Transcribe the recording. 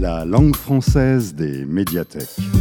La langue française des médiathèques.